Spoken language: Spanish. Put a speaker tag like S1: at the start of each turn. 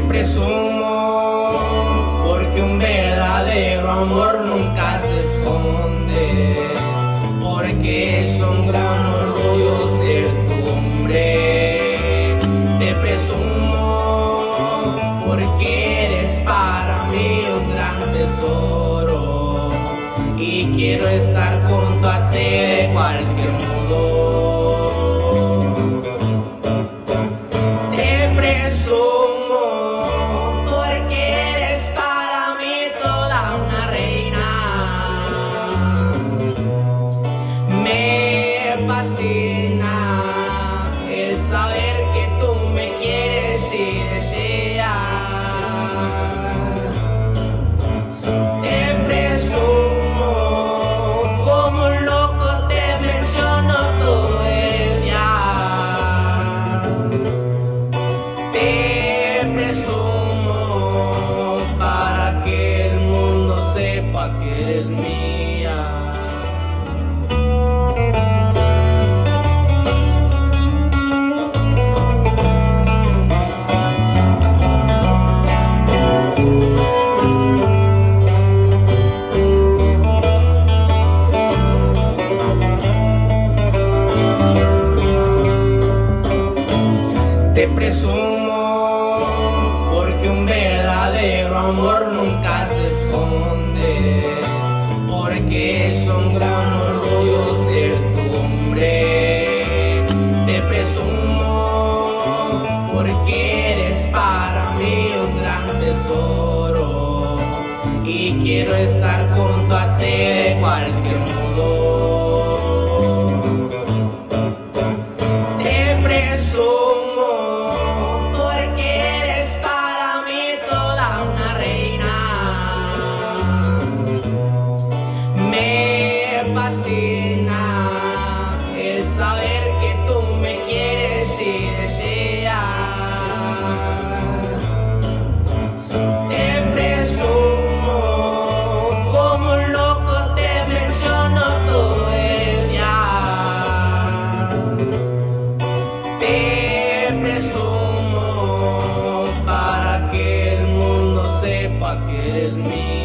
S1: presumo porque un verdadero amor nunca se esconde, porque es un gran orgullo ser tu hombre. Te presumo porque eres para mí un gran tesoro y quiero estar junto a ti de cualquier modo. Que mía. Te presumo porque un verdadero amor nunca es un gran orgullo ser tu hombre. Te presumo porque eres para mí un gran tesoro y quiero estar junto a ti de cualquier modo. saber que tú me quieres y deseas. Te presumo, como un loco te menciono todo el día. Te presumo para que el mundo sepa que eres mío.